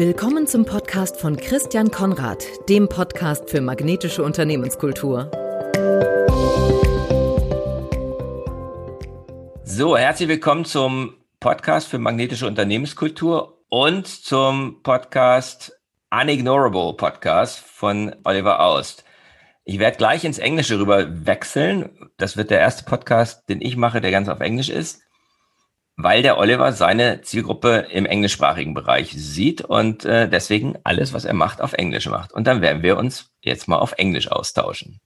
Willkommen zum Podcast von Christian Konrad, dem Podcast für magnetische Unternehmenskultur. So, herzlich willkommen zum Podcast für magnetische Unternehmenskultur und zum Podcast Unignorable Podcast von Oliver Aust. Ich werde gleich ins Englische rüber wechseln. Das wird der erste Podcast, den ich mache, der ganz auf Englisch ist weil der Oliver seine Zielgruppe im englischsprachigen Bereich sieht und äh, deswegen alles, was er macht, auf Englisch macht. Und dann werden wir uns jetzt mal auf Englisch austauschen.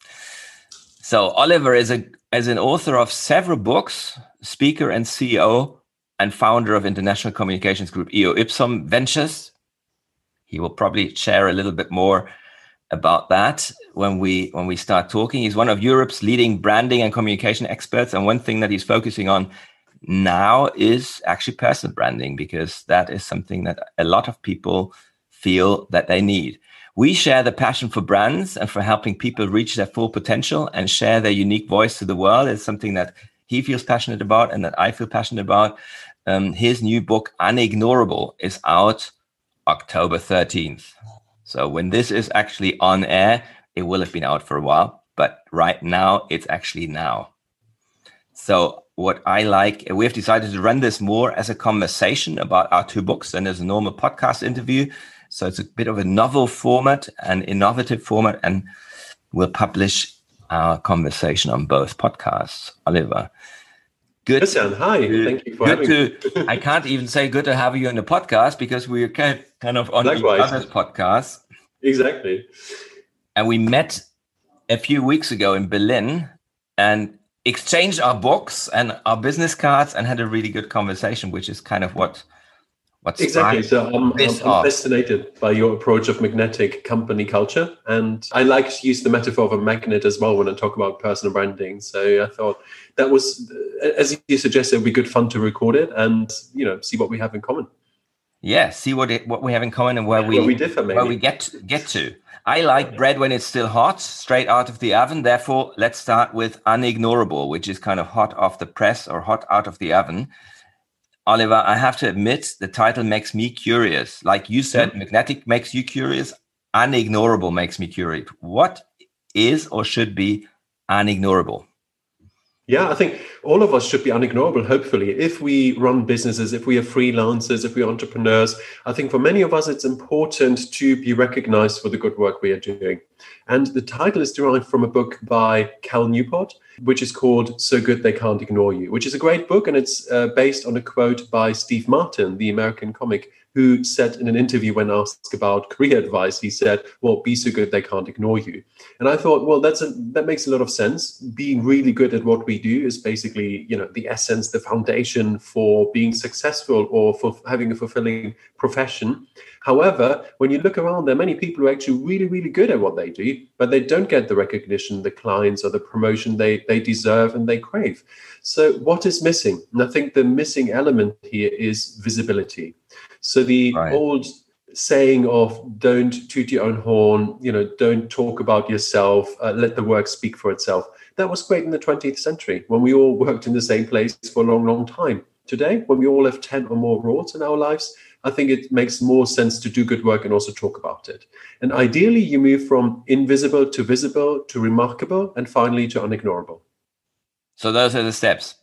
So, Oliver is, a, is an author of several books, speaker and CEO, and founder of international communications group EO Ipsum Ventures. He will probably share a little bit more about that when we when we start talking. He's one of Europe's leading branding and communication experts, and one thing that he's focusing on now is actually personal branding because that is something that a lot of people feel that they need. We share the passion for brands and for helping people reach their full potential and share their unique voice to the world. It's something that he feels passionate about and that I feel passionate about. Um, his new book, Unignorable, is out October 13th. So when this is actually on air, it will have been out for a while, but right now it's actually now. So what I like, we have decided to run this more as a conversation about our two books than as a normal podcast interview. So it's a bit of a novel format, an innovative format, and we'll publish our conversation on both podcasts. Oliver. Good. Christian, hi. Thank you for good having to, me. I can't even say good to have you on the podcast because we're kind of on Likewise. each other's podcast. Exactly. And we met a few weeks ago in Berlin, and exchanged our books and our business cards and had a really good conversation, which is kind of what what's exactly. So I'm, I'm, I'm fascinated by your approach of magnetic company culture, and I like to use the metaphor of a magnet as well when I talk about personal branding. So I thought that was, as you suggested, it would be good fun to record it and you know see what we have in common. Yeah, see what it, what we have in common and where we where we differ, maybe. where we get get to. I like bread when it's still hot, straight out of the oven. Therefore, let's start with unignorable, which is kind of hot off the press or hot out of the oven. Oliver, I have to admit, the title makes me curious. Like you said, mm-hmm. magnetic makes you curious. Unignorable makes me curious. What is or should be unignorable? Yeah, I think all of us should be unignorable, hopefully. If we run businesses, if we are freelancers, if we're entrepreneurs, I think for many of us, it's important to be recognized for the good work we are doing. And the title is derived from a book by Cal Newport, which is called So Good They Can't Ignore You, which is a great book. And it's uh, based on a quote by Steve Martin, the American comic who said in an interview when asked about career advice, he said, "Well, be so good they can't ignore you." And I thought, well, that's a, that makes a lot of sense. Being really good at what we do is basically, you know, the essence, the foundation for being successful or for having a fulfilling profession. However, when you look around, there are many people who are actually really, really good at what they do, but they don't get the recognition, the clients, or the promotion they they deserve and they crave. So, what is missing? And I think the missing element here is visibility so the right. old saying of don't toot your own horn, you know, don't talk about yourself, uh, let the work speak for itself. That was great in the 20th century when we all worked in the same place for a long, long time. Today, when we all have 10 or more roles in our lives, I think it makes more sense to do good work and also talk about it. And ideally, you move from invisible to visible to remarkable and finally to unignorable. So those are the steps.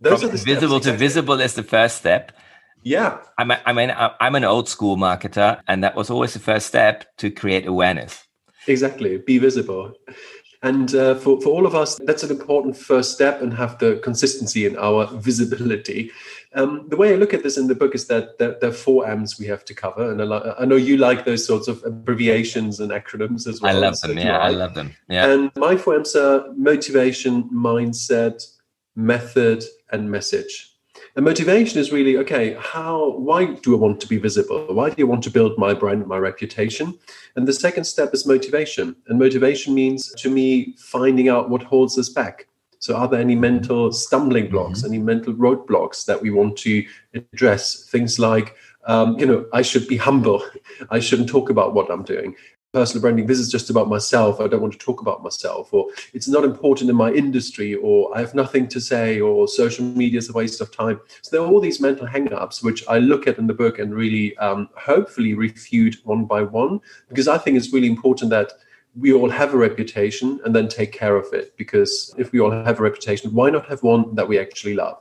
Those from are the visible steps, to exactly. visible is the first step yeah. I'm a, I mean, I'm an old school marketer, and that was always the first step to create awareness. Exactly. Be visible. And uh, for, for all of us, that's an important first step and have the consistency in our visibility. Um, the way I look at this in the book is that there, there, are four M's we have to cover. And I, I, know you like those sorts of abbreviations and acronyms as well. I love them. Yeah, I love them. Yeah. And my four M's are motivation, mindset, method, and message. And motivation is really okay, how, why do I want to be visible? Why do you want to build my brand, my reputation? And the second step is motivation. And motivation means to me finding out what holds us back. So, are there any mental stumbling blocks, mm-hmm. any mental roadblocks that we want to address? Things like, um, you know, I should be humble. I shouldn't talk about what I'm doing. Personal branding this is just about myself i don't want to talk about myself or it's not important in my industry or i have nothing to say or social media is a waste of time so there are all these mental hang-ups which i look at in the book and really um, hopefully refute one by one because i think it's really important that we all have a reputation and then take care of it because if we all have a reputation why not have one that we actually love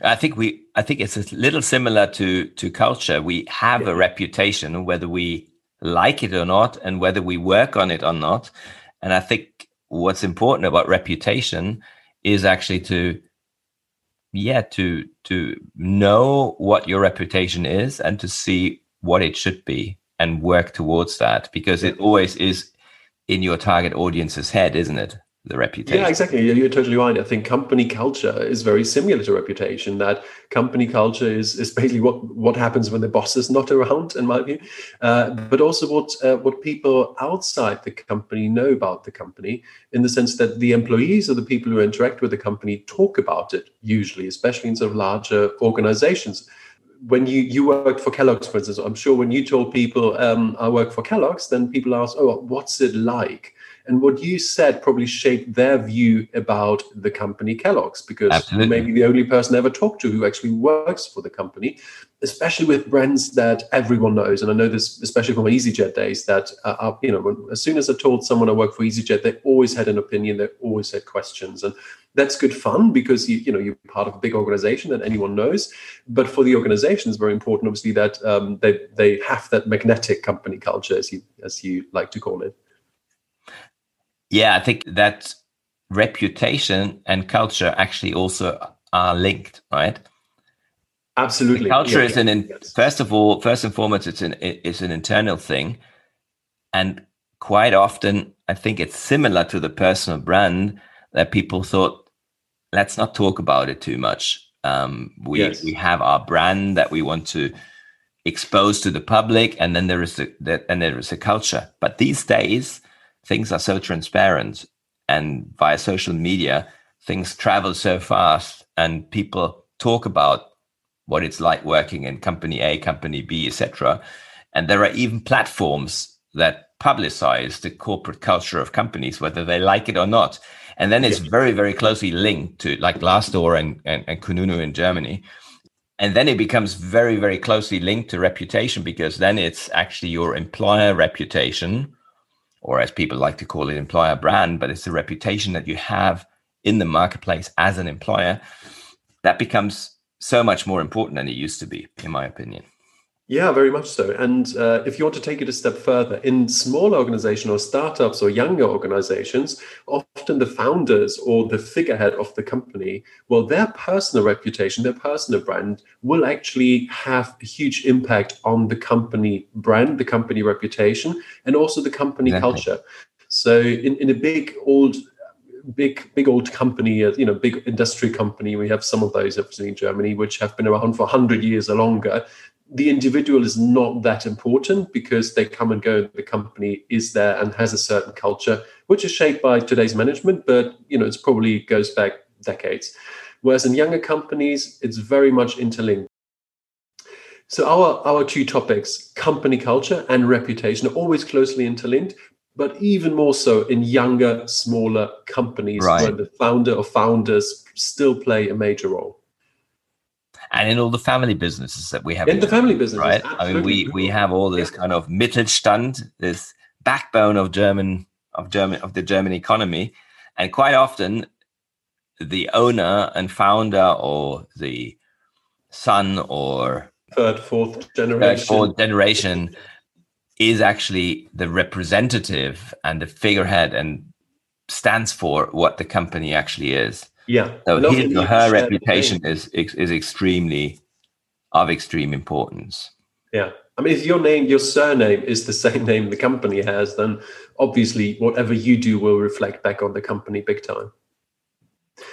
I think we I think it's a little similar to to culture. We have yeah. a reputation whether we like it or not and whether we work on it or not. And I think what's important about reputation is actually to yeah to to know what your reputation is and to see what it should be and work towards that because it always is in your target audience's head isn't it the reputation. Yeah, exactly. You're totally right. I think company culture is very similar to reputation. That company culture is, is basically what, what happens when the boss is not around, in my view, uh, but also what uh, what people outside the company know about the company, in the sense that the employees or the people who interact with the company talk about it usually, especially in sort of larger organizations when you you worked for Kellogg's, for instance, I'm sure when you told people um, I work for Kellogg's, then people ask, "Oh, what's it like?" And what you said probably shaped their view about the company Kellogg's because Absolutely. maybe the only person I ever talked to who actually works for the company, especially with brands that everyone knows. And I know this, especially from my EasyJet days, that uh, uh, you know, when, as soon as I told someone I work for EasyJet, they always had an opinion, they always had questions, and that's good fun because you you know you're part of a big organization that anyone knows. But for the organization, it's very important, obviously, that um, they they have that magnetic company culture, as you as you like to call it. Yeah, I think that reputation and culture actually also are linked, right? Absolutely. The culture yeah, is an in, yes. first of all, first and foremost, it's an it's an internal thing, and quite often, I think it's similar to the personal brand that people thought, let's not talk about it too much. Um, we yes. we have our brand that we want to expose to the public, and then there is a that, and there is a culture. But these days, things are so transparent and via social media things travel so fast and people talk about what it's like working in company a company b etc and there are even platforms that publicize the corporate culture of companies whether they like it or not. And then it's very very closely linked to like Glassdoor and, and, and Kununu in Germany. And then it becomes very very closely linked to reputation because then it's actually your employer reputation or as people like to call it, employer brand, but it's the reputation that you have in the marketplace as an employer that becomes so much more important than it used to be, in my opinion. Yeah, very much so. And uh, if you want to take it a step further, in small organizations or startups or younger organizations, often the founders or the figurehead of the company, well, their personal reputation, their personal brand will actually have a huge impact on the company brand, the company reputation, and also the company exactly. culture. So in, in a big old big big old company uh, you know big industry company we have some of those obviously in germany which have been around for 100 years or longer the individual is not that important because they come and go. The company is there and has a certain culture, which is shaped by today's management, but you know, it's probably goes back decades. Whereas in younger companies, it's very much interlinked. So our, our two topics, company culture and reputation, are always closely interlinked, but even more so in younger, smaller companies right. where the founder or founders still play a major role and in all the family businesses that we have in the family business right? Absolutely. i mean we we have all this kind of mittelstand this backbone of german of german of the german economy. And quite often the owner and founder or the son or third fourth generation third, fourth generation is actually the representative and the figurehead and stands for what the company actually is yeah. So his or her reputation is is extremely of extreme importance. Yeah. I mean, if your name, your surname is the same name the company has, then obviously whatever you do will reflect back on the company big time.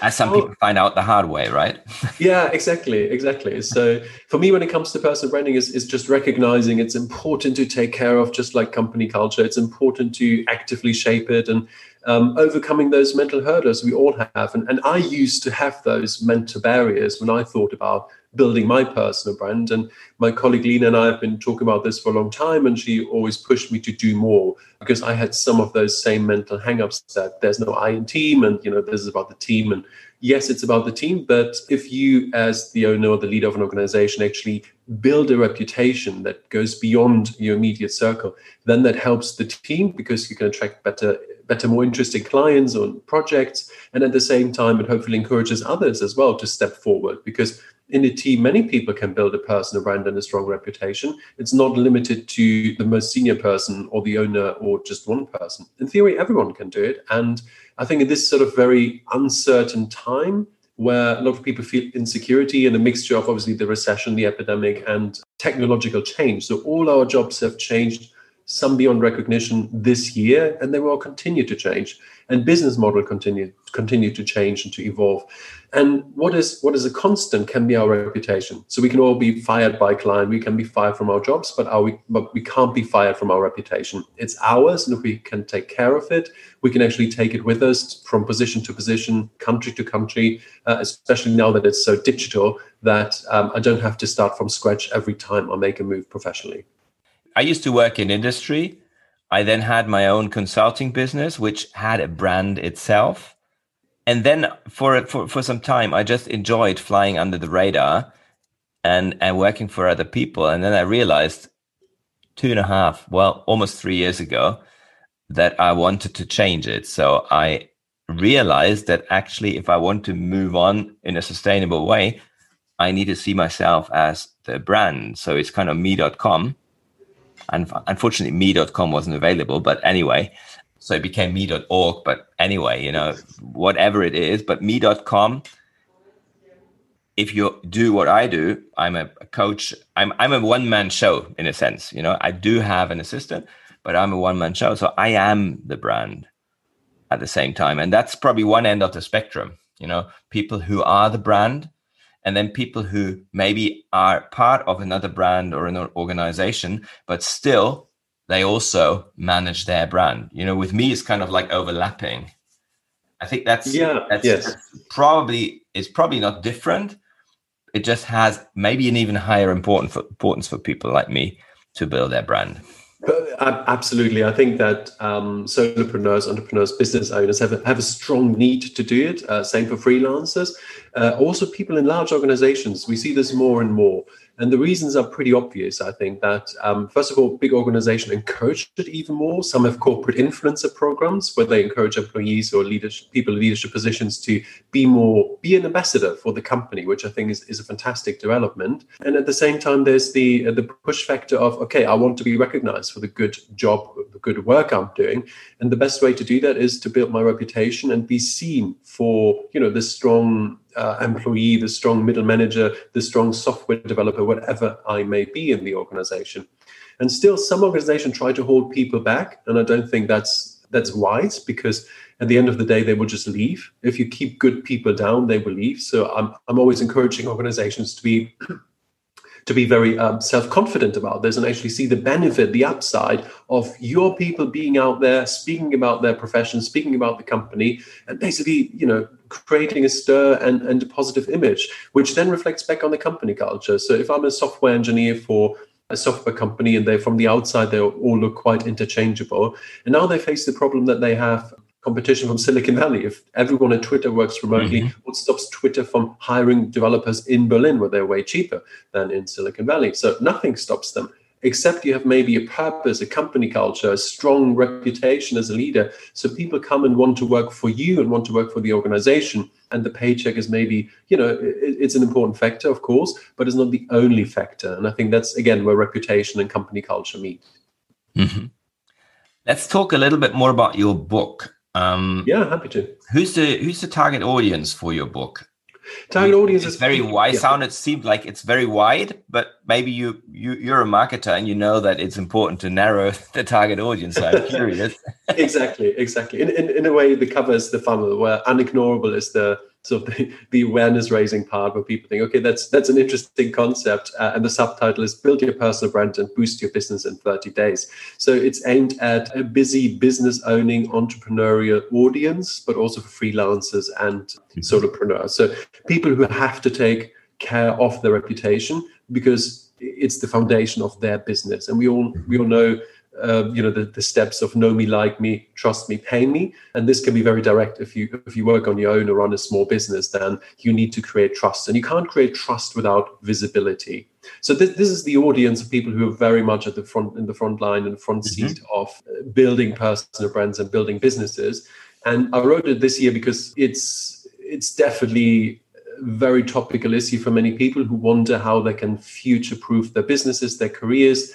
As some oh, people find out the hard way, right? yeah, exactly, exactly. So for me, when it comes to personal branding, is is just recognizing it's important to take care of, just like company culture. It's important to actively shape it and um, overcoming those mental hurdles we all have. And, and I used to have those mental barriers when I thought about building my personal brand. And my colleague Lena and I have been talking about this for a long time, and she always pushed me to do more because I had some of those same mental hangups that there's no I in team, and you know this is about the team. And yes, it's about the team, but if you, as the owner or the leader of an organization, actually build a reputation that goes beyond your immediate circle, then that helps the team because you can attract better better, more interesting clients or projects. And at the same time, it hopefully encourages others as well to step forward because in a team, many people can build a personal brand and a strong reputation. It's not limited to the most senior person or the owner or just one person. In theory, everyone can do it. And I think in this sort of very uncertain time, where a lot of people feel insecurity and a mixture of obviously the recession, the epidemic, and technological change. So all our jobs have changed some beyond recognition this year, and they will continue to change. And business model continue continue to change and to evolve. And what is what is a constant can be our reputation. So we can all be fired by client, we can be fired from our jobs, but our, but we can't be fired from our reputation. It's ours, and if we can take care of it, we can actually take it with us from position to position, country to country. Uh, especially now that it's so digital, that um, I don't have to start from scratch every time I make a move professionally. I used to work in industry. I then had my own consulting business, which had a brand itself. And then for, for, for some time, I just enjoyed flying under the radar and, and working for other people. And then I realized two and a half, well, almost three years ago, that I wanted to change it. So I realized that actually, if I want to move on in a sustainable way, I need to see myself as the brand. So it's kind of me.com and unfortunately me.com wasn't available but anyway. So it became me.org but anyway you know whatever it is but me.com if you do what i do i'm a, coach. I'm i'm a one man show in a sense you know. I do have an assistant but i'm a one man show. So i am the brand at the same time. And that's probably one end of the spectrum you know. People who are the brand and then people who maybe are part of another brand or an organization, but still they also manage their brand. You know, with me, it's kind of like overlapping. I think that's yeah, that's, yes. that's probably it's probably not different. It just has maybe an even higher important for, importance for people like me to build their brand. Absolutely. I think that um, solopreneurs, entrepreneurs, business owners have a, have a strong need to do it. Uh, same for freelancers. Uh, also, people in large organizations, we see this more and more. And the reasons are pretty obvious. I think that, um, first of all, big organizations encourage it even more. Some have corporate influencer programs where they encourage employees or leadership, people in leadership positions to be more, be an ambassador for the company, which I think is, is a fantastic development. And at the same time, there's the, uh, the push factor of, okay, I want to be recognized for the good job, the good work I'm doing. And the best way to do that is to build my reputation and be seen for, you know, the strong uh, employee, the strong middle manager, the strong software developer, whatever I may be in the organization. And still, some organizations try to hold people back, and I don't think that's that's wise because at the end of the day, they will just leave. If you keep good people down, they will leave. So I'm I'm always encouraging organizations to be to be very um, self-confident about this and actually see the benefit, the upside of your people being out there, speaking about their profession, speaking about the company, and basically, you know, creating a stir and, and a positive image, which then reflects back on the company culture. So if I'm a software engineer for a software company and they from the outside they all look quite interchangeable and now they face the problem that they have competition from Silicon Valley. If everyone at Twitter works remotely, mm-hmm. what stops Twitter from hiring developers in Berlin where they're way cheaper than in Silicon Valley? So nothing stops them. Except you have maybe a purpose, a company culture, a strong reputation as a leader. So people come and want to work for you and want to work for the organization. And the paycheck is maybe, you know, it's an important factor, of course, but it's not the only factor. And I think that's, again, where reputation and company culture meet. Mm-hmm. Let's talk a little bit more about your book. Um, yeah, happy to. Who's the who's the target audience for your book? Target audience is very wide. Yeah. Sound it seemed like it's very wide, but maybe you you you're a marketer and you know that it's important to narrow the target audience. So I'm curious. exactly, exactly. In, in in a way, the cover is the funnel, where unignorable is the sort of the, the awareness raising part where people think, okay, that's that's an interesting concept. Uh, and the subtitle is Build Your Personal Brand and Boost Your Business in 30 Days. So it's aimed at a busy business owning entrepreneurial audience, but also for freelancers and mm-hmm. solopreneurs. So people who have to take care of their reputation because it's the foundation of their business. And we all we all know uh, you know the, the steps of know me like me trust me pay me. And this can be very direct if you if you work on your own or run a small business then you need to create trust. And you can't create trust without visibility. So this, this is the audience of people who are very much at the front in the front line and front mm-hmm. seat of uh, building personal brands and building businesses. And i wrote it this year because it's it's definitely a very topical issue for many people who wonder how they can future proof their businesses their careers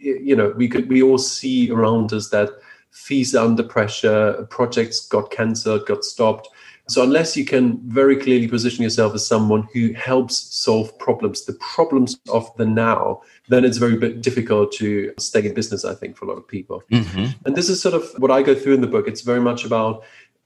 you know, we could we all see around us that fees are under pressure, projects got cancelled, got stopped. So unless you can very clearly position yourself as someone who helps solve problems, the problems of the now, then it's very difficult to stay in business. I think for a lot of people, mm-hmm. and this is sort of what I go through in the book. It's very much about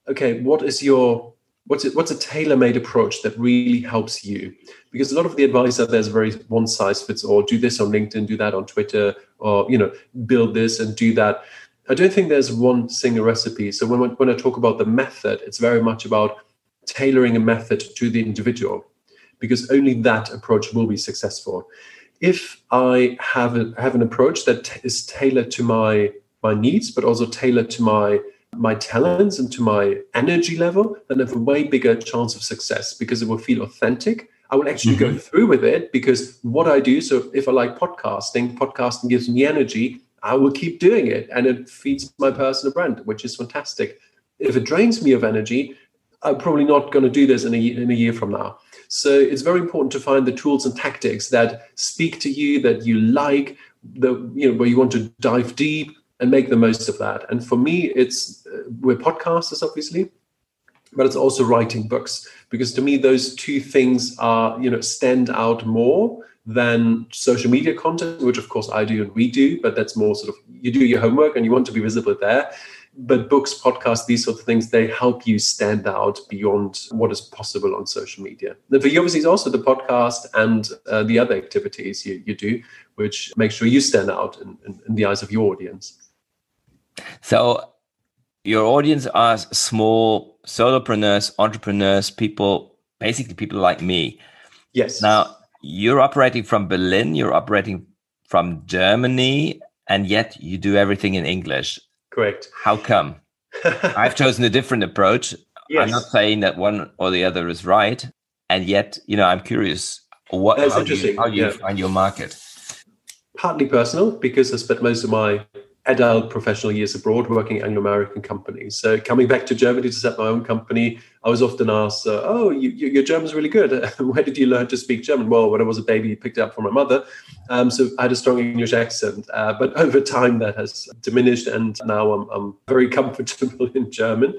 okay, what is your what's it, what's a tailor-made approach that really helps you? Because a lot of the advice out there is very one size fits all do this on linkedin do that on twitter or you know build this and do that. I don't think there's one single recipe. So when, when i talk about the method it's very much about tailoring a method to the individual because only that approach will be successful. If i have a, have an approach that is tailored to my my needs but also tailored to my my talents and to my energy level, then I have a way bigger chance of success because it will feel authentic. I will actually mm-hmm. go through with it because what I do, so if I like podcasting, podcasting gives me energy, I will keep doing it and it feeds my personal brand, which is fantastic. If it drains me of energy, I'm probably not going to do this in a, in a year from now. So it's very important to find the tools and tactics that speak to you, that you like, the you know where you want to dive deep, and make the most of that. And for me, it's uh, we're podcasters, obviously, but it's also writing books because to me those two things are you know stand out more than social media content, which of course I do and we do, but that's more sort of you do your homework and you want to be visible there. But books, podcasts, these sort of things, they help you stand out beyond what is possible on social media. And for you, obviously, it's also the podcast and uh, the other activities you, you do, which make sure you stand out in, in, in the eyes of your audience. So your audience are small solopreneurs, entrepreneurs, people, basically people like me. Yes. Now you're operating from Berlin, you're operating from Germany, and yet you do everything in English. Correct. How come? I've chosen a different approach. Yes. I'm not saying that one or the other is right, and yet, you know, I'm curious. What That's how do you, how do you yeah. find your market? Partly personal, because I spent most of my adult professional years abroad working Anglo American companies. So coming back to Germany to set my own company, I was often asked, uh, "Oh, you, you, your German's really good. Where did you learn to speak German?" Well, when I was a baby, picked it up from my mother, um, so I had a strong English accent. Uh, but over time, that has diminished, and now I'm, I'm very comfortable in German.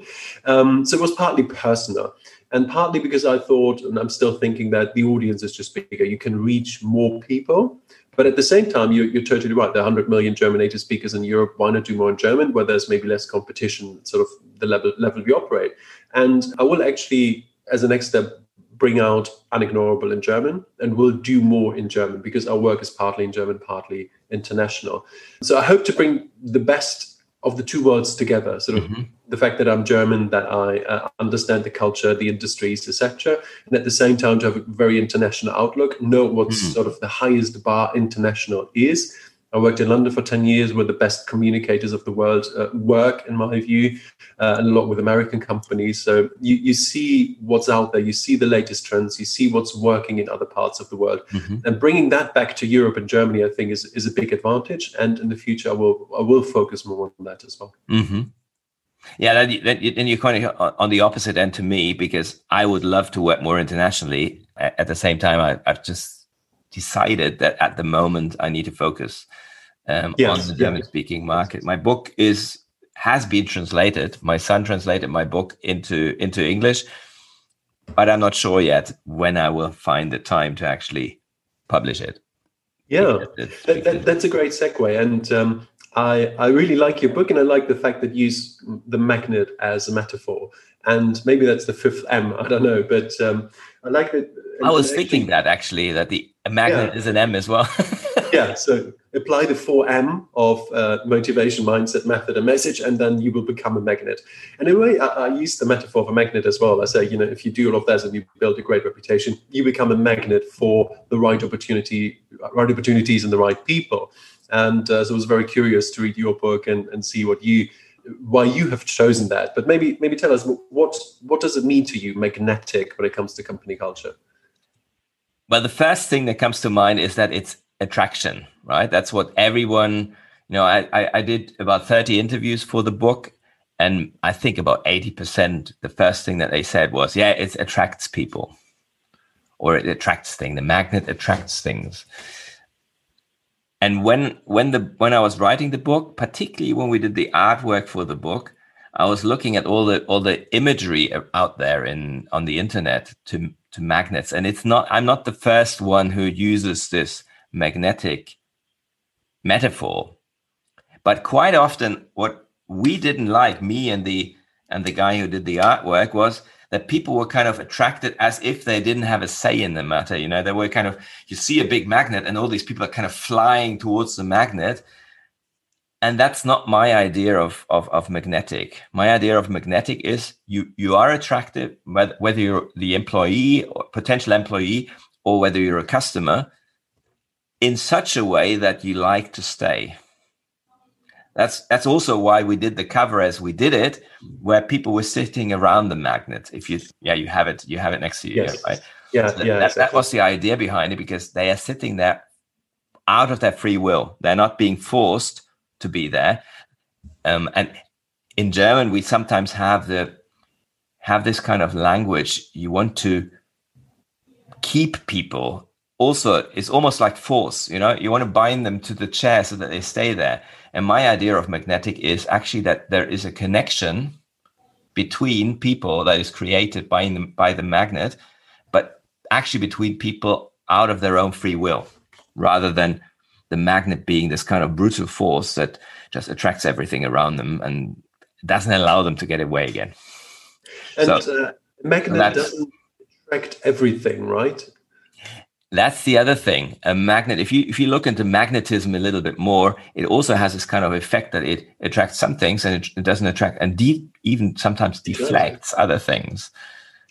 Um, so it was partly personal. And partly because I thought, and I'm still thinking that the audience is just bigger. You can reach more people but at the same time, you're, you're totally right. There are 100 million German native speakers in Europe. Why not do more in German, where there's maybe less competition, sort of the level level we operate? And I will actually, as a next step, bring out Unignorable in German, and we'll do more in German because our work is partly in German, partly international. So I hope to bring the best of the two worlds together sort of mm-hmm. The fact that i'm german that i uh, understand the culture the industries etc and at the same time to have a very international outlook know what mm-hmm. sort of the highest bar international is I worked in London for 10 years where the best communicators of the world uh, work, in my view, uh, and a lot with American companies. So you, you see what's out there, you see the latest trends, you see what's working in other parts of the world. Mm-hmm. And bringing that back to Europe and Germany, I think, is, is a big advantage. And in the future, I will, I will focus more on that as well. Mm-hmm. Yeah, then, then, then you're kind of on the opposite end to me because I would love to work more internationally. At the same time, I, I've just decided that at the moment I need to focus um, yes, on the German speaking market. My book is has been translated. My son translated my book into into English, but I'm not sure yet when I will find the time to actually publish it. Yeah, that, that, that's a great segue, and um, I I really like your book, and I like the fact that you use the magnet as a metaphor. And maybe that's the fifth M. I don't know, but um, I like that. I was thinking that actually that the magnet yeah. is an M as well. yeah, so apply the 4M of uh, motivation, mindset, method, and message, and then you will become a magnet. And in a way, I, I, use the metaphor of a magnet as well. I say, you know, if you do all of that and you build a great reputation, you become a magnet for the right opportunity, right opportunities, and the right people. And uh, so I was very curious to read your book and, and see what you why you have chosen that. But maybe maybe tell us what what does it mean to you magnetic when it comes to company culture? Well, the first thing that comes to mind is that it's attraction, right? That's what everyone, you know, I, I, I did about 30 interviews for the book. And I think about 80%, the first thing that they said was, yeah, it attracts people or it attracts things. The magnet attracts things. And when when the when I was writing the book, particularly when we did the artwork for the book, I was looking at all the all the imagery out there in on the internet to to magnets, and it's not. I'm not the first one who uses this magnetic metaphor, but quite often, what we didn't like, me and the and the guy who did the artwork, was that people were kind of attracted as if they didn't have a say in the matter. You know, they were kind of you see a big magnet, and all these people are kind of flying towards the magnet and that's not my idea of, of, of magnetic. My idea of magnetic is you you are attractive whether, whether you're the employee or potential employee or whether you're a customer in such a way that you like to stay. That's that's also why we did the cover as we did it, where people were sitting around the magnet. If you yeah you have it you have it next to you yes. right yeah so yeah that, exactly. that was the idea behind it because they are sitting there out of their free will. They're not being forced to be there. Um, and in German, we sometimes have the have this kind of language. You want to keep people. Also, it's almost like force. You know, you want to bind them to the chair so that they stay there. And my idea of magnetic is actually that there is a connection between people that is created by the, by the magnet, but actually between people out of their own free will, rather than the magnet being this kind of brutal force that just attracts everything around them and doesn't allow them to get away again. And so, uh, magnet doesn't attract everything, right? That's the other thing. A magnet, if you if you look into magnetism a little bit more, it also has this kind of effect that it attracts some things and it, it doesn't attract and de- even sometimes deflects other things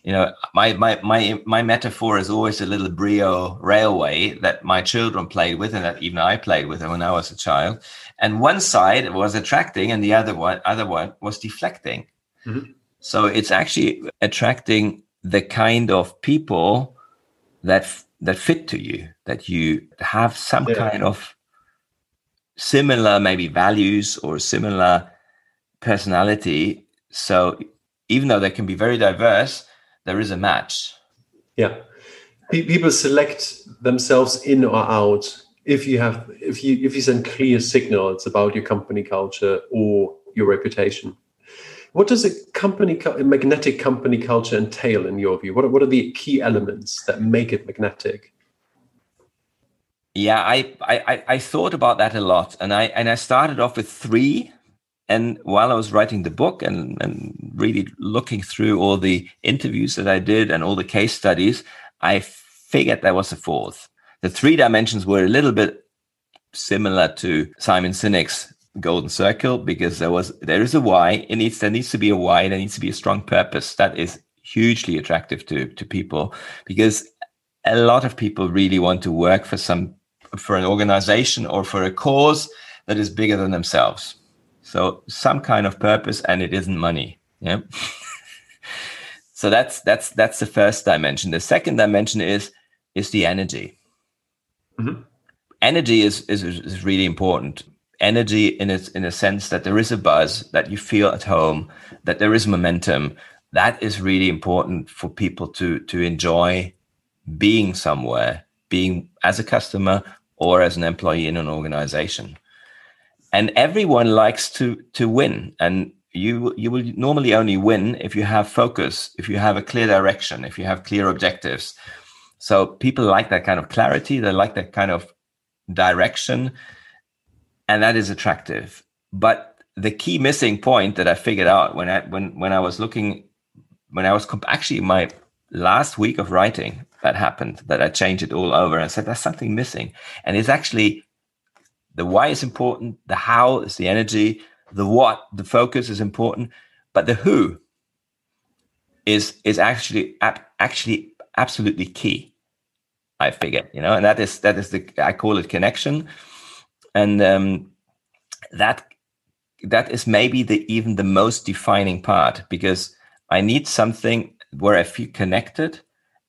you know my my my my metaphor is always a little brio railway that my children played with and that even i played with when i was a child and one side was attracting and the other one other one was deflecting mm-hmm. so it's actually attracting the kind of people that that fit to you that you have some yeah. kind of similar maybe values or similar personality so even though they can be very diverse there is a match. Yeah, people select themselves in or out if you have if you if you send clear signals about your company culture or your reputation. What does a company a magnetic company culture entail in your view? What are, what are the key elements that make it magnetic? Yeah, I, I I thought about that a lot, and I and I started off with three and while I was writing the book and, and really looking through all the interviews that I did and all the case studies, I figured there was a fourth. The three dimensions were a little bit similar to Simon Sinek's golden circle because there was there is a why. It needs there needs to be a why. There needs to be a strong purpose. That is hugely attractive to to people because a lot of people really want to work for some for an organization or for a cause that is bigger than themselves so some kind of purpose, and it isn't money. Yeah. so that's that's that's the first dimension. The second dimension is is the energy. Mm-hmm. Energy is, is is really important. Energy in its in a sense that there is a buzz, that you feel at home, that there is momentum. That is really important for people to to enjoy being somewhere, being as a customer or as an employee in an organization. And everyone likes to to win. And you you will normally only win if you have focus if you have a clear direction if you have clear objectives. So people like that kind of clarity. They like that kind of direction and that is attractive but the key missing point that i figured out when i when when i was looking when i was comp- actually my last week of writing that happened that i changed it all over and said there's something missing and it's actually the why is important, the how is the energy, the what, the focus is important, but the who is is actually actually absolutely key. I figure, you know, and that is that is the I call it connection, and um, that that is maybe the even the most defining part because I need something where I feel connected,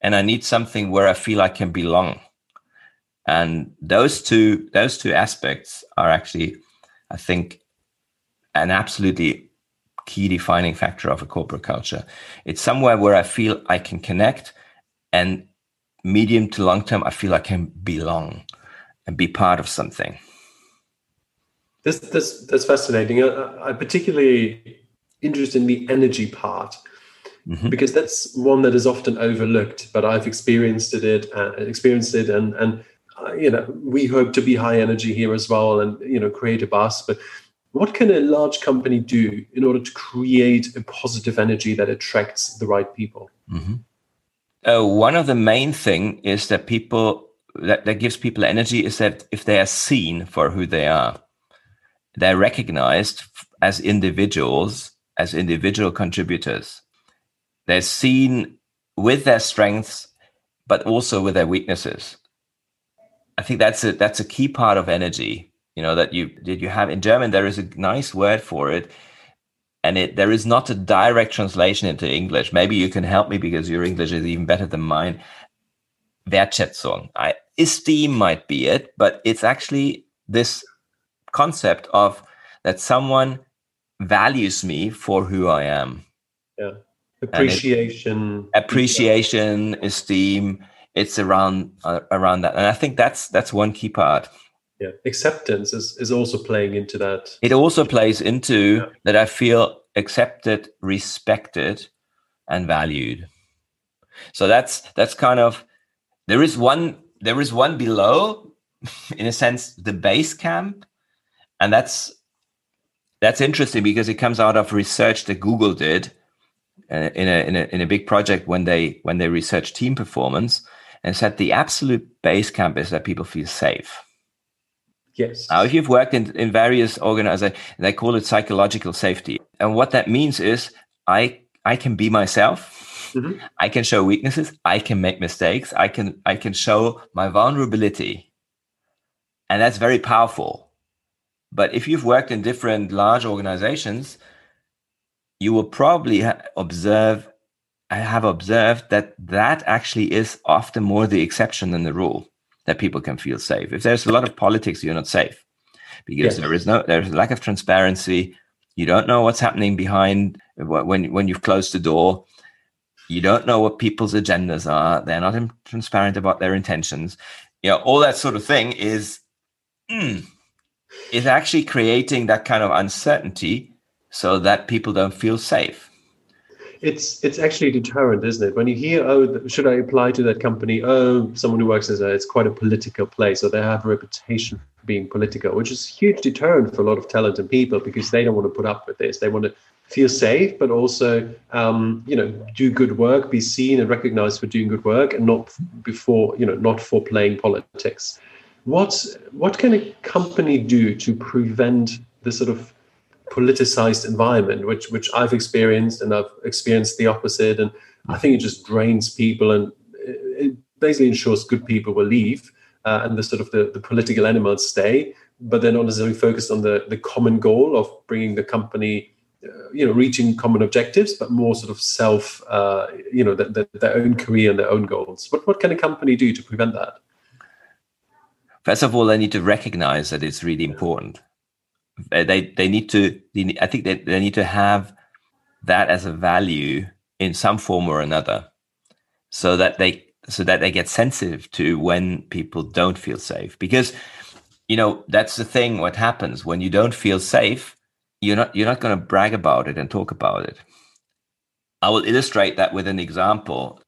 and I need something where I feel I can belong, and those two those two aspects are actually, I think, an absolutely key defining factor of a corporate culture. It's somewhere where I feel I can connect and medium to long term, I feel I can belong and be part of something. This, this that's fascinating. I, I'm particularly interested in the energy part mm-hmm. because that's one that is often overlooked. But I've experienced it, uh, experienced it, and and uh, you know we hope to be high energy here as well, and you know create a buzz. But what can a large company do in order to create a positive energy that attracts the right people? Mm-hmm. Uh, one of the main thing is that people that, that gives people energy is that if they are seen for who they are, they're recognized as individuals, as individual contributors. They're seen with their strengths, but also with their weaknesses. I think that's a that's a key part of energy you know that you did you have in german there is a nice word for it and it there is not a direct translation into english maybe you can help me because your english is even better than mine wertschätzung i esteem might be it but it's actually this concept of that someone values me for who i am. Yeah. Appreciation it, appreciation esteem it's around uh, around that. And i think that's that's one key part. Yeah. Acceptance is, is also playing into that. It also plays into yeah. that i feel accepted respected and valued. So that's that's kind of there is one there is one below in a sense the base camp and that's that's interesting because it comes out of research that google did uh, in, a, in a in a big project when they when they researched team performance and said the absolute base camp is that people feel safe Yes. Now, if you've worked in, in various organizations, they call it psychological safety. And what that means is I I can be myself. Mm-hmm. I can show weaknesses. I can make mistakes. I can I can show my vulnerability. And that's very powerful. But if you've worked in different large organizations, you will probably ha- observe I have observed that that actually is often more the exception than the rule that people can feel safe. If there's a lot of politics, you're not safe because yes. there is no there's a lack of transparency. You don't know what's happening behind when when you've closed the door. You don't know what people's agendas are. They're not transparent about their intentions. You know, all that sort of thing is mm, is actually creating that kind of uncertainty so that people don't feel safe it's it's actually deterrent, isn't it? When you hear, oh, should I apply to that company? Oh, someone who works as a, it's quite a political place, or they have a reputation for being political, which is huge deterrent for a lot of talented people because they don't want to put up with this. They want to feel safe, but also, um, you know, do good work, be seen and recognized for doing good work, and not before, you know, not for playing politics. What what can a company do to prevent the sort of politicized environment, which which I've experienced, and I've experienced the opposite. And I think it just drains people, and it basically ensures good people will leave, uh, and the sort of the, the political animals stay, but they're not necessarily focused on the the common goal of bringing the company. Uh, you know, reaching common objectives, but more sort of self, uh, you know, the, the, their own career and their own goals. What what can a company do to prevent that? First of all, they need to recognize that it's really important. They they need to they, i think they, they need to have that as a value in some form or another so that they so that they get sensitive to when people don't feel safe. Because you know that's the thing what happens. When you don't feel safe you're not you're not going to brag about it and talk about it. I will illustrate that with an example.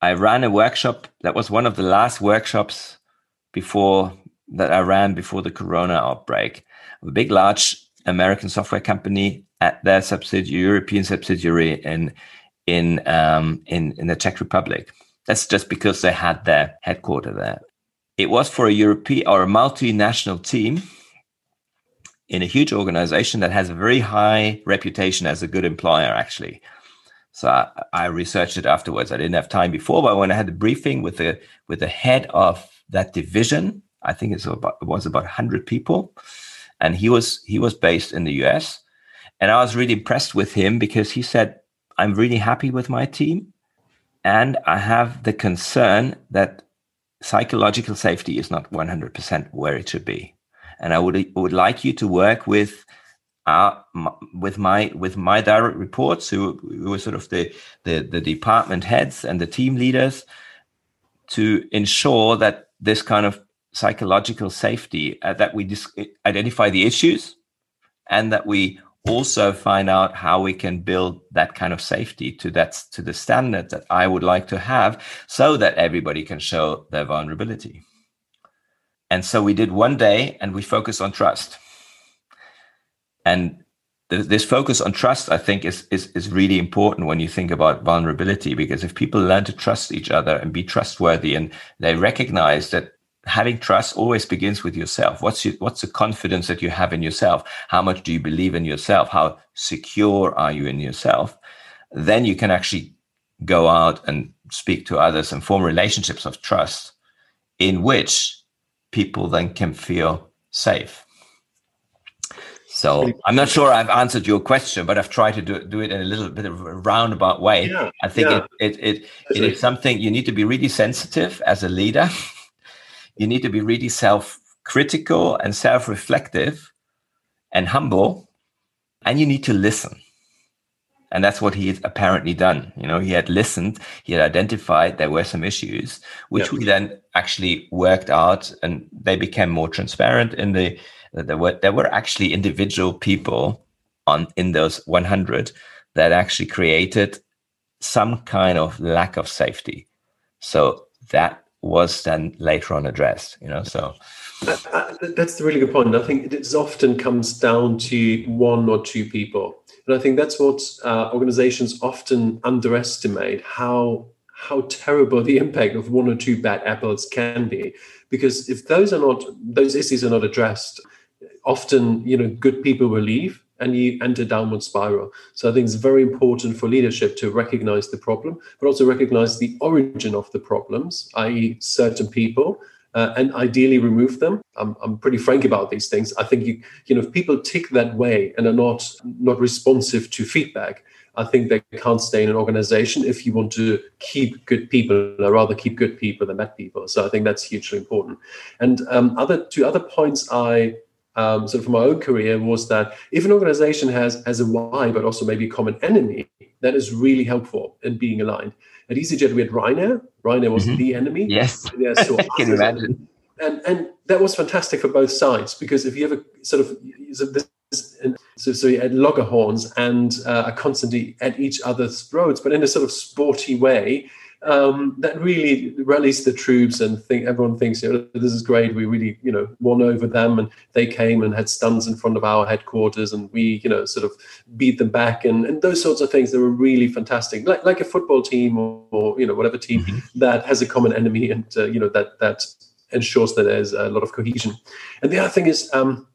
I ran a workshop that was one of the last workshops before that i ran before the corona outbreak a big, large American software company at their subsidiary, European subsidiary in in um, in in the Czech Republic. That's just because they had their headquarters there. It was for a European or a multinational team in a huge organization that has a very high reputation as a good employer, actually. So I, I, researched it afterwards. I didn't have time before, but when I had the briefing with the with the head of that division, I think it's about, it was about 100 people, and he was he was based in the US, and I was really impressed with him because he said, "I'm really happy with my team, and I have the concern that psychological safety is not 100% where it should be, and I would would like you to work with." Uh, with my with my direct reports, who, who were sort of the, the the department heads and the team leaders, to ensure that this kind of psychological safety uh, that we dis- identify the issues and that we also find out how we can build that kind of safety to that to the standard that I would like to have so that everybody can show their vulnerability. And so we did one day and we focused on trust. And this focus on trust, I think, is, is, is really important when you think about vulnerability, because if people learn to trust each other and be trustworthy and they recognize that having trust always begins with yourself. What's your, what's the confidence that you have in yourself? How much do you believe in yourself? How secure are you in yourself? Then you can actually go out and speak to others and form relationships of trust in which people then can feel safe. So I'm not sure I've answered your question, but I've tried to do, do it in a little bit of a roundabout way. Yeah, I think yeah. it, it, it, it is something you need to be really sensitive as a leader you need to be really self critical and self reflective and humble. And you need to listen. And that's what he had apparently done. You know, he had listened, he had identified there were some issues, which yeah. we then actually worked out and they became more transparent in the there were there were actually individual people on in those 100 that actually created some kind of lack of safety. So that was then later on addressed you know so. Uh, that's a really good point. I think it often comes down to one or two people. And i think that's what uh, organizations often underestimate how how terrible the impact of one or two bad apples can be. Because if those are not those issues are not addressed often you know good people will leave and you enter downward spiral. So I think it's very important for leadership to recognize the problem, but also recognize the origin of the problems, i.e., certain people, uh, and ideally remove them. I'm, I'm pretty frank about these things. I think you you know if people tick that way and are not not responsive to feedback, I think they can't stay in an organization if you want to keep good people, or rather keep good people than bad people. So I think that's hugely important. And um, other two other points I um, sort of from my own career was that if an organization has has a why but also maybe a common enemy, that is really helpful in being aligned. At EasyJet, we had Ryanair. Ryanair was mm-hmm. the enemy. Yes, yeah, so I can imagine. And and that was fantastic for both sides because if you have a sort of so, so you had logger horns and uh, are constantly at each other's throats, but in a sort of sporty way um, that really rallies the troops and think everyone thinks you know this is great. We really you know won over them and they came and had stunts in front of our headquarters and we you know sort of beat them back and, and those sorts of things that were really fantastic. Like like a football team or, or you know whatever team mm-hmm. that has a common enemy and uh, you know that that ensures that there's a lot of cohesion. And the other thing is um,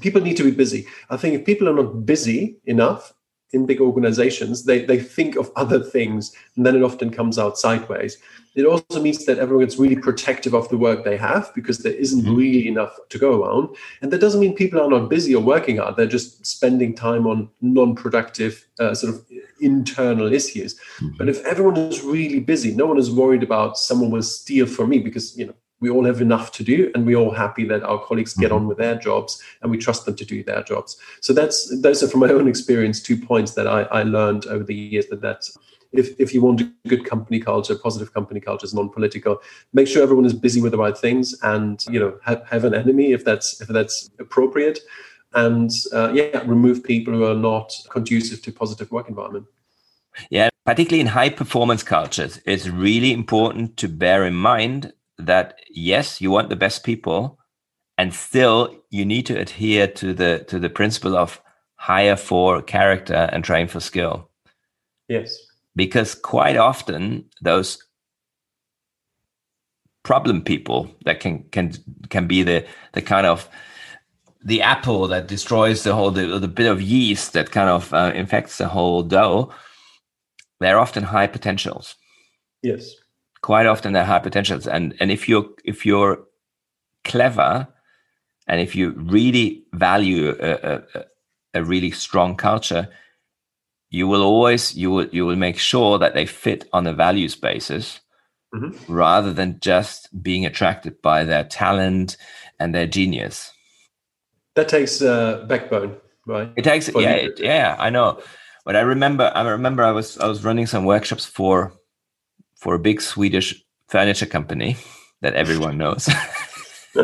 people need to be busy. I think if people are not busy enough in big organizations, they, they think of other things and then it often comes out sideways. It also means that everyone gets really protective of the work they have because there isn't mm-hmm. really enough to go around. And that doesn't mean people are not busy or working hard. They're just spending time on non productive, uh, sort of internal issues. Mm-hmm. But if everyone is really busy, no one is worried about someone will steal from me because, you know, we all have enough to do and we're all happy that our colleagues get on mm-hmm. with their jobs and we trust them to do their jobs. So that's those are from my own experience two points that i, I learned over the years that that's if, if you want a good company culture positive company culture is non-political make sure everyone is busy with the right things and you know have, have an enemy if that's if that's appropriate. And uh, yeah remove people who are not conducive to positive work environment. Yeah particularly in high performance cultures it's really important to bear in mind that yes, you want the best people, and still you need to adhere to the to the principle of hire for character and train for skill. Yes. Because quite often those problem people that can can can be the the kind of the apple that destroys the whole the, the bit of yeast that kind of uh, infects the whole dough they're often high potentials yes quite often they're high potentials. And and if you're if you're clever and if you really value a, a, a really strong culture you will always you will you will make sure that they fit on a values basis mm-hmm. rather than just being attracted by their talent and their genius. That takes uh, backbone right? It takes yeah it, yeah i know. But i remember i remember i was i was running some workshops for for a big swedish furniture company that everyone knows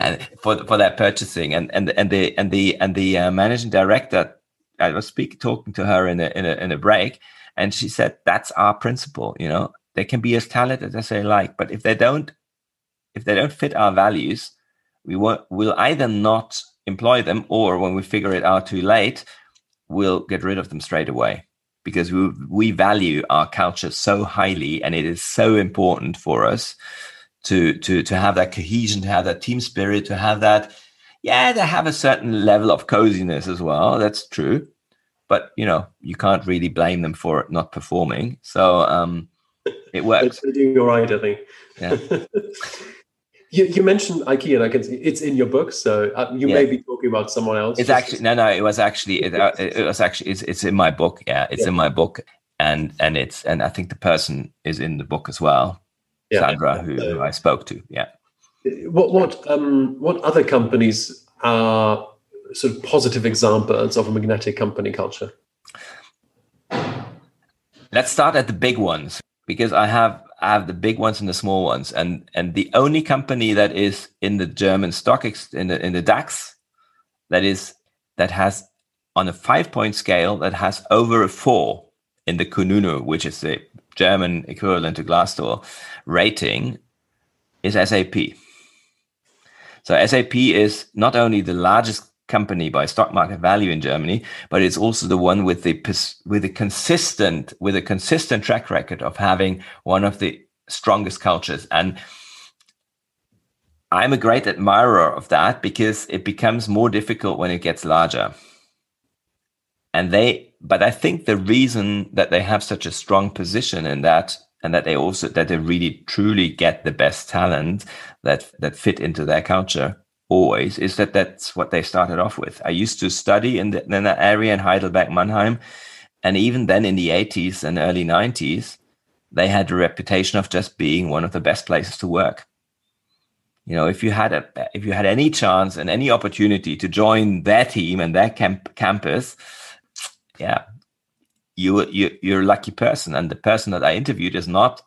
and for for that purchasing and and and the and the and the uh, managing director I was speaking talking to her in a in a in a break, and she said that's our principle. You know, they can be as talented as they like, but if they don't, if they don't fit our values, we will will either not employ them, or when we figure it out too late, we'll get rid of them straight away because we we value our culture so highly, and it is so important for us to to to have that cohesion, to have that team spirit, to have that yeah, they have a certain level of coziness as well. That's true. But, you know, you can't really blame them for it not performing. So um, it works. They're doing all right, I think. Yeah. you, you, mentioned IKEA, and I can see it's in your book. So uh, you yeah. may be talking about someone else. It's actually, no, no, it was actually, it, uh, it was actually, it's, it's in my book. Yeah, it's yeah. in my book. And, and it's, and I think the person is in the book as well. Yeah. Sandra, who, who I spoke to. Yeah. What what um, what other companies are sort of positive examples of a magnetic company culture? Let's start at the big ones because I have I have the big ones and the small ones, and and the only company that is in the German stock ex, in the in the DAX that is that has on a five point scale that has over a four in the Kununu, which is the German equivalent to Glassdoor rating, is SAP. So SAP is not only the largest company by stock market value in Germany, but it's also the one with the with a consistent with a consistent track record of having one of the strongest cultures. And I'm a great admirer of that because it becomes more difficult when it gets larger. And they, but I think the reason that they have such a strong position in that and that they also that they really truly get the best talent that that fit into their culture always is that that's what they started off with. I used to study in, the, in that area in Heidelberg, Mannheim, and even then in the 80s and early 90s, they had a reputation of just being one of the best places to work. You know, if you had a if you had any chance and any opportunity to join their team and their camp campus, yeah, you, you you're a lucky person. And the person that I interviewed is not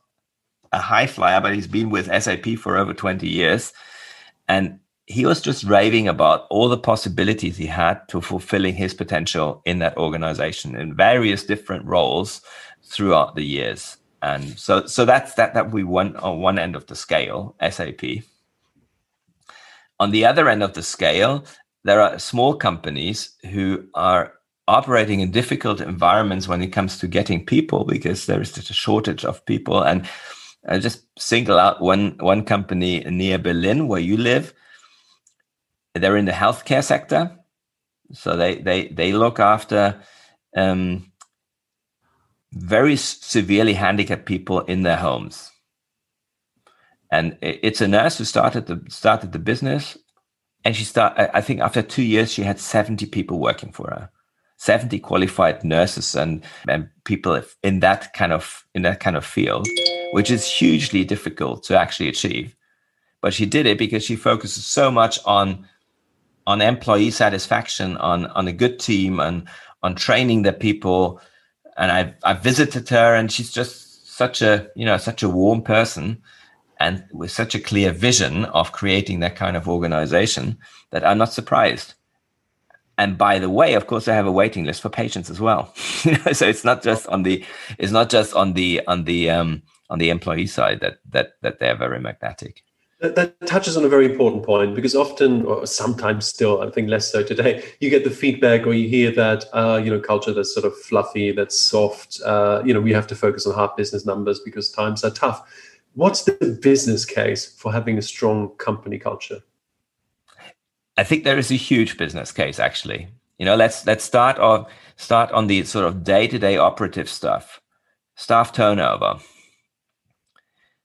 a high flyer, but he's been with SAP for over 20 years. And he was just raving about all the possibilities he had to fulfilling his potential in that organization in various different roles throughout the years. And so so that's that that we went on one end of the scale, SAP. On the other end of the scale, there are small companies who are operating in difficult environments when it comes to getting people because there is such a shortage of people. And I just single out one one company near Berlin where you live. They're in the healthcare sector, so they they they look after um, very severely handicapped people in their homes. And it's a nurse who started the started the business, and she start. I think after two years, she had seventy people working for her 70 qualified nurses and, and people in that kind of in that kind of field, which is hugely difficult to actually achieve. But she did it because she focuses so much on on employee satisfaction, on on a good team, and on training the people. And I I visited her, and she's just such a you know such a warm person, and with such a clear vision of creating that kind of organization that I'm not surprised. And by the way of course i have a waiting list for patients as well. So it's not just on the it's not just on the on the um on the employee side that that that they're very magnetic that, that touches on a very important point because often or sometimes still i think less so today you get the feedback or you hear that uh, you know culture that's sort of fluffy that's soft uh, you know we have to focus on hard business numbers because times are tough what's the business case for having a strong company culture I think there is a huge business case actually. You know, let's let's start off start on the sort of day-to-day operative stuff. Staff turnover.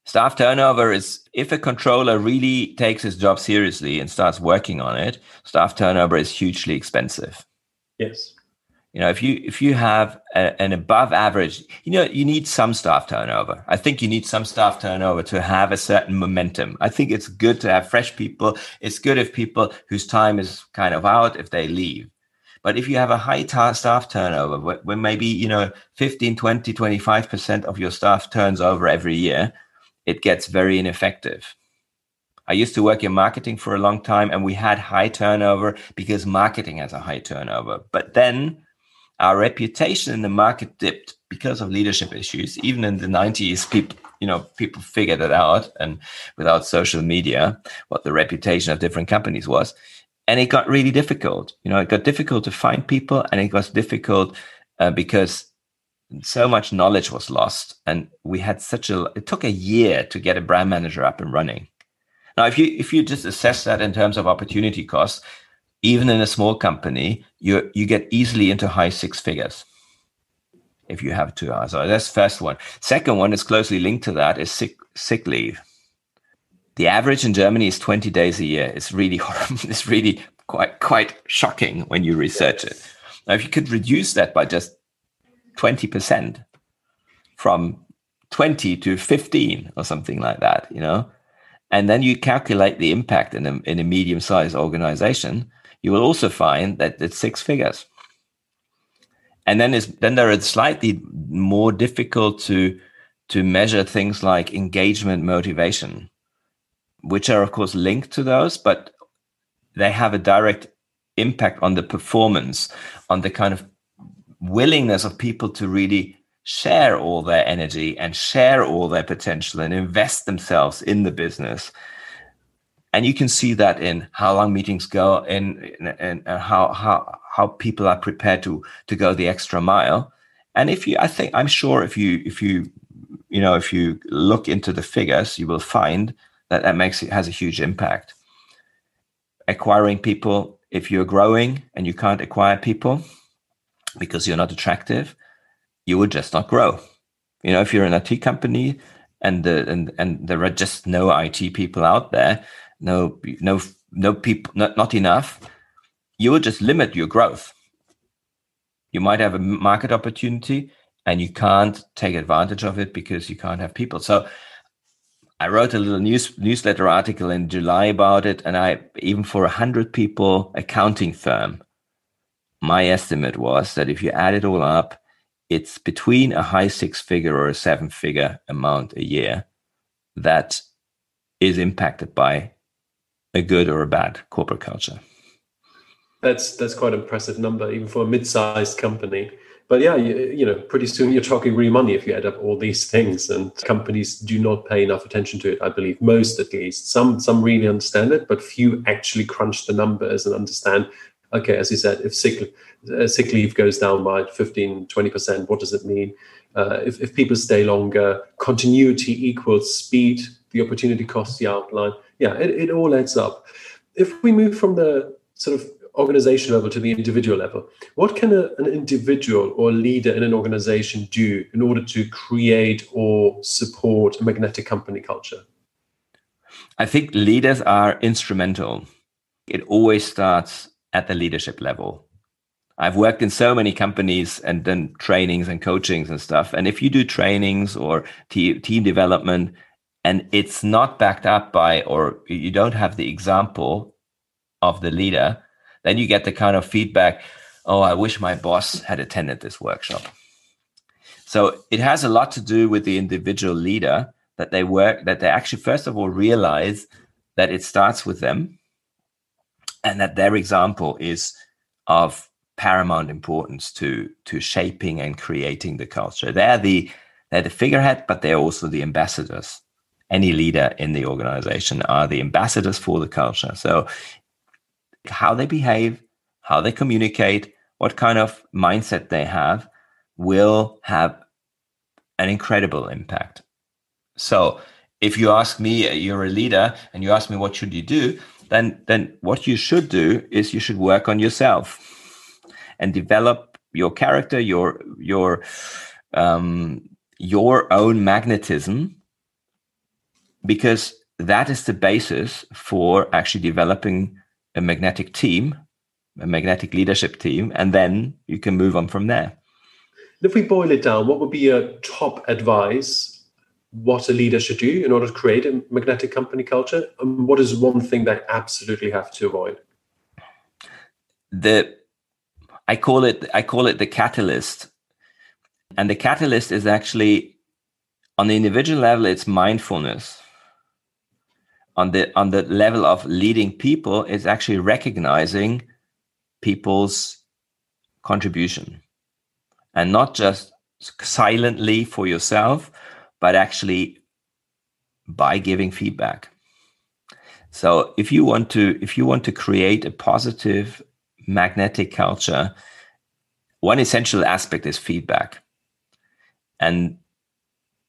Staff turnover is if a controller really takes his job seriously and starts working on it, staff turnover is hugely expensive. Yes. You know, if you if you have a, an above average, you know, you need some staff turnover. I think you need some staff turnover to have a certain momentum. I think it's good to have fresh people. It's good if people whose time is kind of out if they leave. But if you have a high ta- staff turnover, when maybe, you know, 15, 20, 25% of your staff turns over every year, it gets very ineffective. I used to work in marketing for a long time and we had high turnover because marketing has a high turnover. But then our reputation in the market dipped because of leadership issues. Even in the 90s, people, you know, people figured it out and without social media, what the reputation of different companies was and it got really difficult. You know, it got difficult to find people, and it was difficult uh, because so much knowledge was lost, and we had such a. It took a year to get a brand manager up and running. Now, if you if you just assess that in terms of opportunity costs, even in a small company, you you get easily into high six figures if you have two hours. So that's first one. Second one is closely linked to that is sick sick leave the average in Germany is 20 days a year. It's really horrible. It's really quite quite shocking when you research it. Now, if you could reduce that by just 20% from 20 to 15 or something like that, you know, and then you calculate the impact in a, in a medium-sized organization, you will also find that it's six figures. And then is then there are slightly more difficult to to measure things like engagement motivation which are of course linked to those, but they have a direct impact on the performance, on the kind of willingness of people to really share all their energy and share all their potential and invest themselves in the business. And you can see that in how long meetings go and, and, and how, how, how people are prepared to, to go the extra mile. And if you, I think, I'm sure if you, if you, you know, if you look into the figures, you will find that, that makes it has a huge impact. Acquiring people, if you're growing and you can't acquire people because you're not attractive, you would just not grow. You know, if you're an IT company and the and and there are just no IT people out there, no no no people not, not enough, you will just limit your growth. You might have a market opportunity and you can't take advantage of it because you can't have people. So I wrote a little news newsletter article in July about it, and I even for a hundred people accounting firm, my estimate was that if you add it all up, it's between a high six figure or a seven figure amount a year that is impacted by a good or a bad corporate culture. That's that's quite an impressive number, even for a mid-sized company but yeah, you, you, know, pretty soon you're talking real money if you add up all these things. And companies do not pay enough attention to it. I believe most, at least, some some really understand it, but few actually crunch the numbers and understand. Okay, as you said, if sick uh, sick leave goes down by 15, 20 percent, what does it mean? Uh, if, if people stay longer, continuity equals speed, the opportunity cost, the outline. Yeah, it, it all adds up. If we move from the sort of organization level to the individual level. What can a, an individual or leader in an organization do in order to create or support a magnetic company culture? I think leaders are instrumental. It always starts at the leadership level. I've worked in so many companies and done trainings and coachings and stuff. And if you do trainings or te- team development and it's not backed up by, or you don't have the example of the leader, then you get the kind of feedback oh i wish my boss had attended this workshop so it has a lot to do with the individual leader that they work that they actually first of all realize that it starts with them and that their example is of paramount importance to to shaping and creating the culture. They're the they're the figurehead but they're also the ambassadors. Any leader in the organization are the ambassadors for the culture. So how they behave, how they communicate, what kind of mindset they have will have an incredible impact. So if you ask me, uh, you're a leader, and you ask me what should you do, then then what you should do is you should work on yourself and develop your character, your your um, your own magnetism, because that is the basis for actually developing a magnetic team, a magnetic leadership team, and then you can move on from there. If we boil it down, what would be your top advice what a leader should do in order to create a magnetic company culture? And what is one thing they absolutely have to avoid? The I call it I call it the catalyst. And the catalyst is actually on the individual level, it's mindfulness. On the on the level of leading people, it's actually recognizing people's contribution and not just silently for yourself, but actually by giving feedback. So if you want to if you want to create a positive magnetic culture, one essential aspect is feedback. And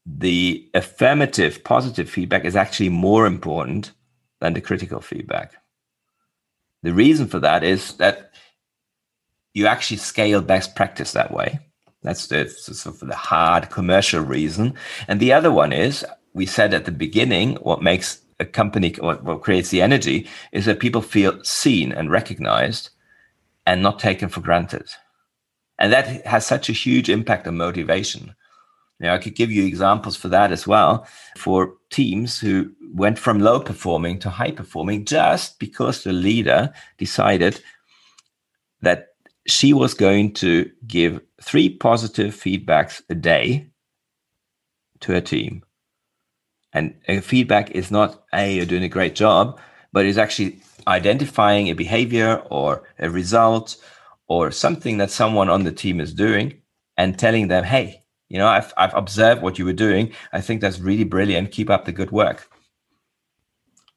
the affirmative positive feedback is actually more important than the critical feedback. The reason for that is that you actually scale best practice that way. That's the sort of the hard commercial reason. And the other one is we said at the beginning, what makes a company, what, what creates the energy is that people feel seen and recognized and not taken for granted. And that has such a huge impact on motivation. Now, I could give you examples for that as well for teams who went from low performing to high performing just because the leader decided that she was going to give three positive feedbacks a day to a team. And a feedback is not, hey, you're doing a great job, but is actually identifying a behavior or a result or something that someone on the team is doing and telling them, hey, you know, I've, I've observed what you were doing. I think that's really brilliant. Keep up the good work.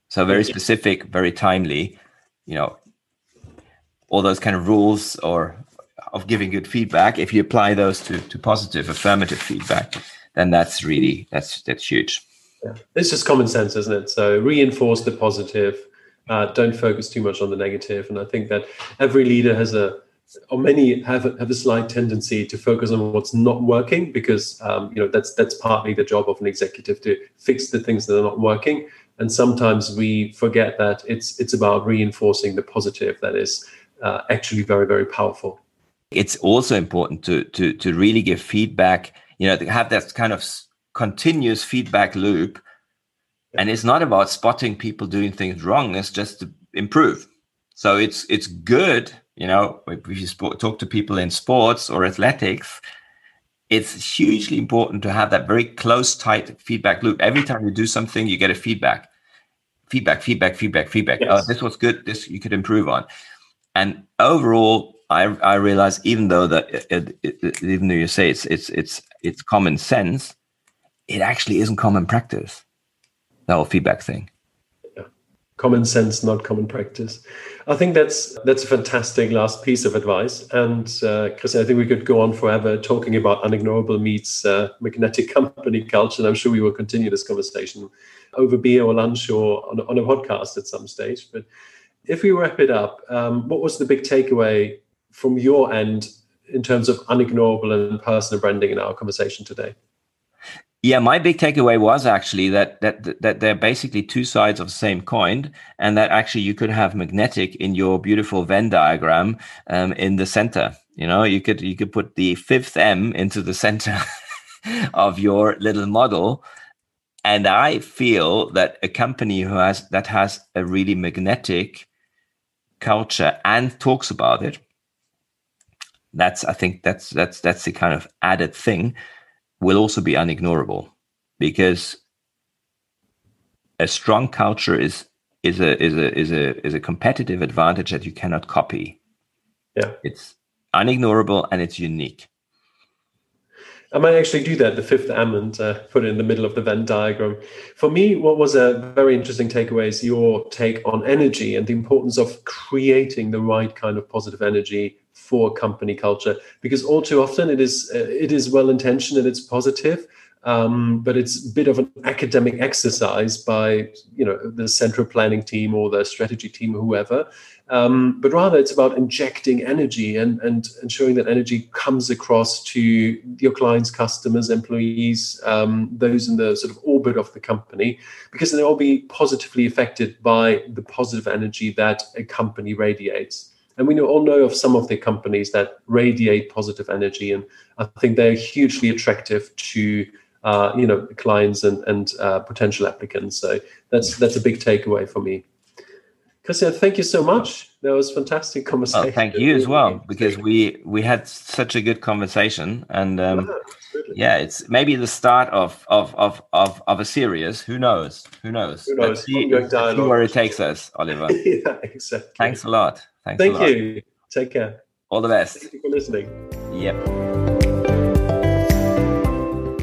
So very specific, very timely, you know, all those kind of rules or of giving good feedback, if you apply those to, to positive, affirmative feedback, then that's really that's that's huge. Yeah. It's just common sense, isn't it? So reinforce the positive, uh, don't focus too much on the negative. And I think that every leader has a or many have have a slight tendency to focus on what's not working because um, you know that's that's partly the job of an executive to fix the things that are not working and sometimes we forget that it's it's about reinforcing the positive that is uh, actually very very powerful it's also important to to to really give feedback you know to have that kind of continuous feedback loop. And it's not about spotting people doing things wrong it's just to improve. So it's it's good you know if you talk to people in sports or athletics it's hugely important to have that very close tight feedback loop. Every time you do something you get a feedback. Feedback feedback feedback feedback. Oh, yes. oh this was good this you could improve on. And overall I I realize even though that it, it, it, even though you say it's it's it's it's common sense, it actually isn't common practice. The whole feedback thing. Yeah. Common sense, not common practice. I think that's that's a fantastic last piece of advice. And uh, Chris, I think we could go on forever talking about unignorable meets uh, magnetic company culture. And I'm sure we will continue this conversation over beer or lunch or on, on a podcast at some stage. But if we wrap it up, um, what was the big takeaway from your end in terms of unignorable and personal branding in our conversation today? Yeah, my big takeaway was actually that that that they're basically two sides of the same coin, and that actually you could have magnetic in your beautiful Venn diagram um, in the center. You know, you could you could put the fifth M into the center of your little model, and I feel that a company who has that has a really magnetic culture and talks about it that's I think that's that's that's the kind of added thing will also be unignorable because a strong culture is is a is a is a is a competitive advantage that you cannot copy. Yeah, it's unignorable and it's unique. I might actually do that, the fifth and uh, put it in the middle of the Venn diagram. For me, what was a very interesting takeaway is your take on energy and the importance of creating the right kind of positive energy for company culture because all too often it is uh, it is well intentioned and it's positive Um, but it's a bit of an academic exercise by you know the central planning team or the strategy team or whoever. Um, but rather it's about injecting energy and, and ensuring that energy comes across to your clients customers employees um, those in the sort of orbit of the company because they'll all be positively affected by the positive energy that a company radiates. And we all know of some of the companies that radiate positive energy and i think they're hugely attractive to uh, you know clients and, and uh, potential applicants. So that's that's a big takeaway for me. Christian, thank you so much. That was fantastic conversation. Oh, thank you as well, because we we had such a good conversation, and um, yeah, it's maybe the start of of of of, of a series. Who knows? Who knows? Who knows? See, see, where it takes us, Oliver. yeah, exactly. Thanks a lot. Thanks thank a lot. you. Take care. All the best. Thank you for listening. Yep.